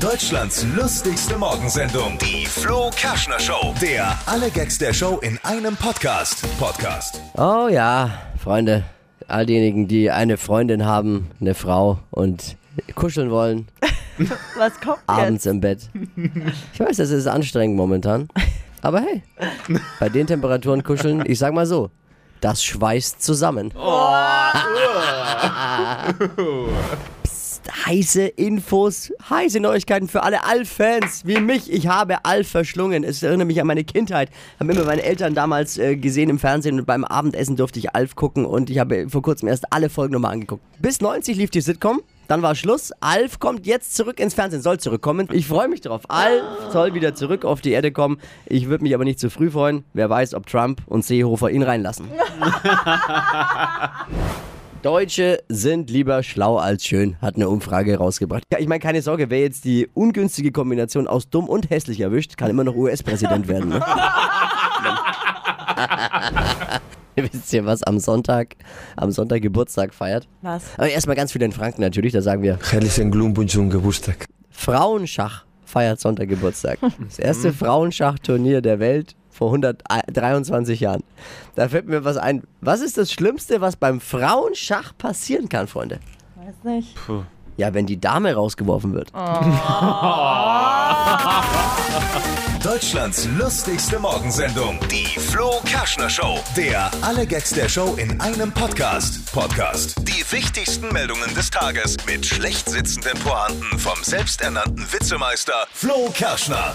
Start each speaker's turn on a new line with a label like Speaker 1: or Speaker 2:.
Speaker 1: Deutschlands lustigste Morgensendung, die Flo Kerschner Show. Der alle Gags der Show in einem Podcast. Podcast.
Speaker 2: Oh ja, Freunde, all diejenigen, die eine Freundin haben, eine Frau und kuscheln wollen,
Speaker 3: Was kommt
Speaker 2: abends
Speaker 3: jetzt?
Speaker 2: im Bett. Ich weiß, das ist anstrengend momentan. Aber hey, bei den Temperaturen kuscheln, ich sag mal so, das schweißt zusammen. Psst, heiße Infos, heiße Neuigkeiten für alle Alf-Fans wie mich. Ich habe Alf verschlungen. Es erinnert mich an meine Kindheit. Haben immer meine Eltern damals äh, gesehen im Fernsehen und beim Abendessen durfte ich Alf gucken und ich habe vor kurzem erst alle Folgen nochmal angeguckt. Bis 90 lief die Sitcom. Dann war Schluss. Alf kommt jetzt zurück ins Fernsehen, soll zurückkommen. Ich freue mich drauf. Alf soll wieder zurück auf die Erde kommen. Ich würde mich aber nicht zu früh freuen. Wer weiß, ob Trump und Seehofer ihn reinlassen. Deutsche sind lieber schlau als schön, hat eine Umfrage rausgebracht. Ja, ich meine, keine Sorge, wer jetzt die ungünstige Kombination aus dumm und hässlich erwischt, kann immer noch US-Präsident werden. Ne? Wisst ihr, was am Sonntag, am Sonntag Geburtstag feiert?
Speaker 3: Was?
Speaker 2: Aber erstmal ganz viele in Franken natürlich, da sagen wir,
Speaker 4: Herzlichen Glückwunsch zum Geburtstag.
Speaker 2: Frauenschach feiert Sonntag Geburtstag. Das erste Frauenschachturnier der Welt vor 123 Jahren. Da fällt mir was ein. Was ist das Schlimmste, was beim Frauenschach passieren kann, Freunde?
Speaker 3: Weiß nicht.
Speaker 2: Ja, wenn die Dame rausgeworfen wird.
Speaker 1: Deutschlands lustigste Morgensendung, die Flo Kerschner Show. Der alle Gags der Show in einem Podcast. Podcast. Die wichtigsten Meldungen des Tages mit schlecht sitzenden Pointen vom selbsternannten Witzemeister Flo Kerschner.